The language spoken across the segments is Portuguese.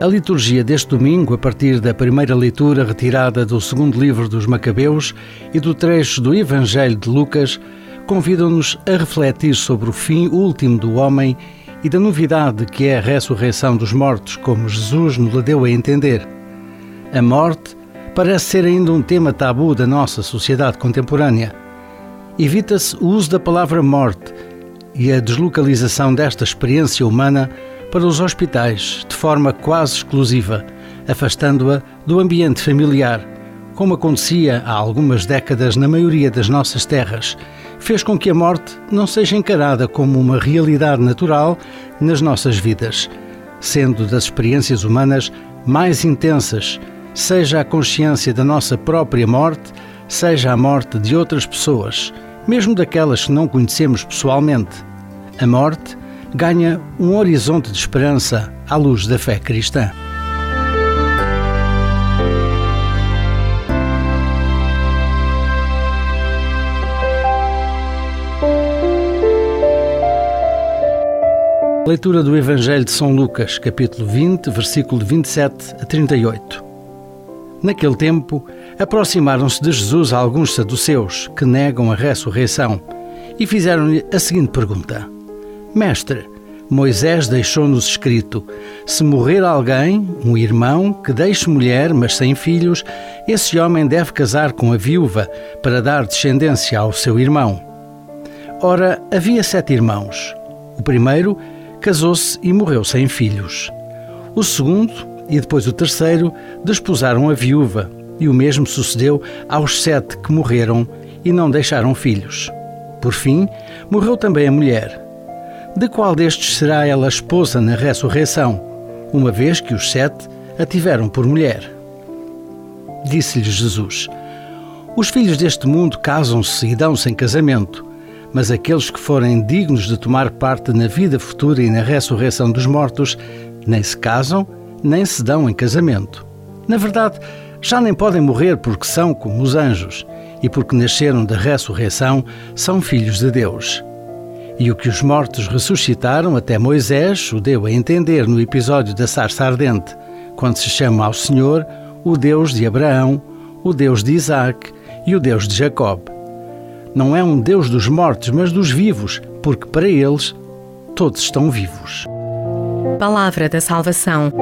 A liturgia deste domingo, a partir da primeira leitura retirada do segundo livro dos Macabeus e do trecho do Evangelho de Lucas, convidam-nos a refletir sobre o fim último do homem e da novidade que é a ressurreição dos mortos, como Jesus nos deu a entender. A morte parece ser ainda um tema tabu da nossa sociedade contemporânea. Evita-se o uso da palavra morte e a deslocalização desta experiência humana para os hospitais de forma quase exclusiva, afastando-a do ambiente familiar, como acontecia há algumas décadas na maioria das nossas terras, fez com que a morte não seja encarada como uma realidade natural nas nossas vidas, sendo das experiências humanas mais intensas, seja a consciência da nossa própria morte, seja a morte de outras pessoas, mesmo daquelas que não conhecemos pessoalmente. A morte ganha um horizonte de esperança à luz da fé cristã. Leitura do Evangelho de São Lucas, capítulo 20, versículo 27 a 38. Naquele tempo, aproximaram-se de Jesus alguns saduceus que negam a ressurreição e fizeram-lhe a seguinte pergunta: Mestre, Moisés deixou-nos escrito: se morrer alguém, um irmão, que deixe mulher, mas sem filhos, esse homem deve casar com a viúva para dar descendência ao seu irmão. Ora, havia sete irmãos. O primeiro casou-se e morreu sem filhos. O segundo e depois o terceiro desposaram a viúva, e o mesmo sucedeu aos sete que morreram e não deixaram filhos. Por fim, morreu também a mulher. De qual destes será ela esposa na ressurreição, uma vez que os sete a tiveram por mulher? Disse-lhe Jesus: Os filhos deste mundo casam-se e dão-se em casamento, mas aqueles que forem dignos de tomar parte na vida futura e na ressurreição dos mortos, nem se casam, nem se dão em casamento. Na verdade, já nem podem morrer porque são como os anjos, e porque nasceram da ressurreição, são filhos de Deus. E o que os mortos ressuscitaram até Moisés o deu a entender no episódio da sarça ardente, quando se chama ao Senhor o Deus de Abraão, o Deus de Isaac e o Deus de Jacob. Não é um Deus dos mortos, mas dos vivos, porque para eles todos estão vivos. Palavra da Salvação.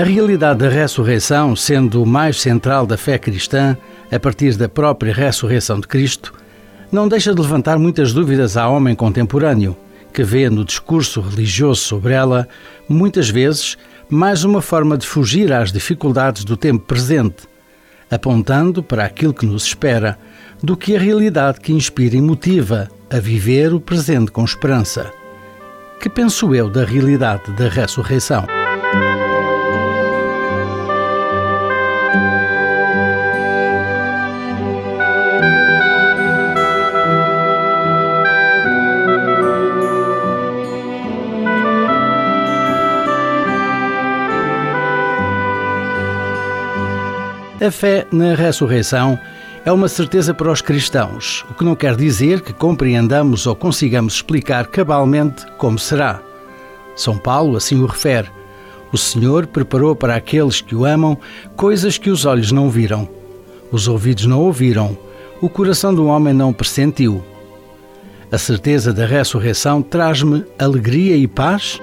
A realidade da ressurreição, sendo o mais central da fé cristã, a partir da própria ressurreição de Cristo, não deixa de levantar muitas dúvidas ao homem contemporâneo, que vê no discurso religioso sobre ela, muitas vezes, mais uma forma de fugir às dificuldades do tempo presente, apontando para aquilo que nos espera, do que a realidade que inspira e motiva a viver o presente com esperança. Que penso eu da realidade da ressurreição? A fé na ressurreição é uma certeza para os cristãos, o que não quer dizer que compreendamos ou consigamos explicar cabalmente como será. São Paulo assim o refere. O Senhor preparou para aqueles que o amam coisas que os olhos não viram, os ouvidos não ouviram, o coração do homem não pressentiu. A certeza da ressurreição traz-me alegria e paz?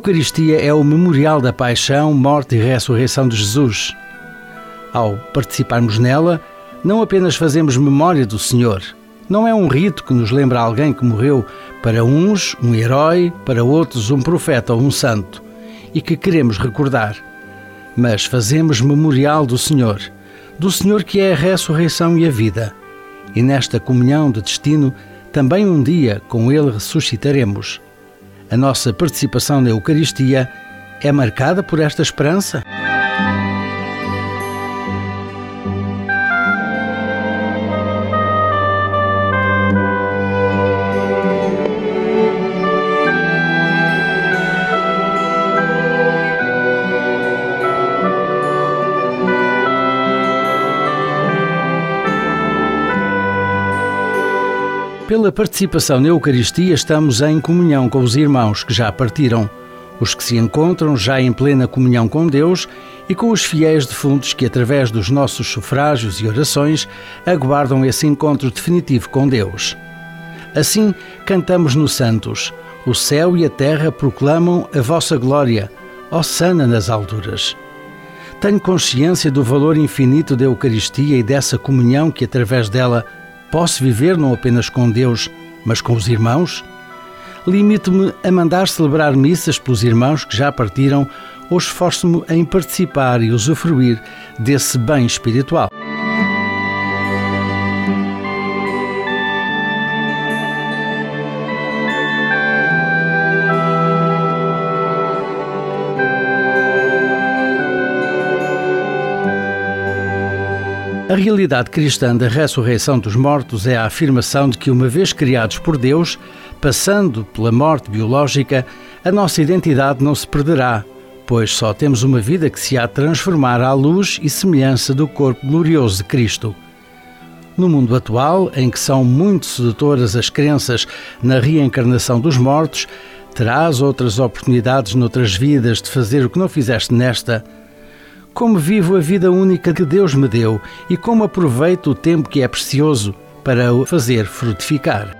Eucaristia é o memorial da paixão, morte e ressurreição de Jesus. Ao participarmos nela, não apenas fazemos memória do Senhor. Não é um rito que nos lembra alguém que morreu, para uns um herói, para outros um profeta ou um santo, e que queremos recordar. Mas fazemos memorial do Senhor, do Senhor que é a ressurreição e a vida. E nesta comunhão de destino, também um dia com Ele ressuscitaremos. A nossa participação na Eucaristia é marcada por esta esperança? Pela participação na Eucaristia, estamos em comunhão com os irmãos que já partiram, os que se encontram já em plena comunhão com Deus e com os fiéis defuntos que, através dos nossos sufrágios e orações, aguardam esse encontro definitivo com Deus. Assim, cantamos nos Santos: O céu e a terra proclamam a vossa glória, ó sana nas alturas. Tenho consciência do valor infinito da Eucaristia e dessa comunhão que, através dela, Posso viver não apenas com Deus, mas com os irmãos? Limito-me a mandar celebrar missas pelos irmãos que já partiram ou esforço-me em participar e usufruir desse bem espiritual? A realidade cristã da ressurreição dos mortos é a afirmação de que, uma vez criados por Deus, passando pela morte biológica, a nossa identidade não se perderá, pois só temos uma vida que se há de transformar à luz e semelhança do corpo glorioso de Cristo. No mundo atual, em que são muito sedutoras as crenças na reencarnação dos mortos, terás outras oportunidades noutras vidas de fazer o que não fizeste nesta como vivo a vida única que Deus me deu e como aproveito o tempo que é precioso para o fazer frutificar.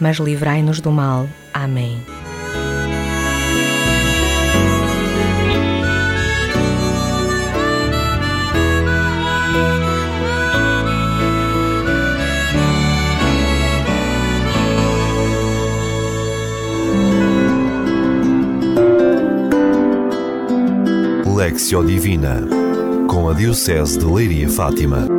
mas livrai-nos do mal. Amém. Lexio Divina com a Diocese de Leiria Fátima.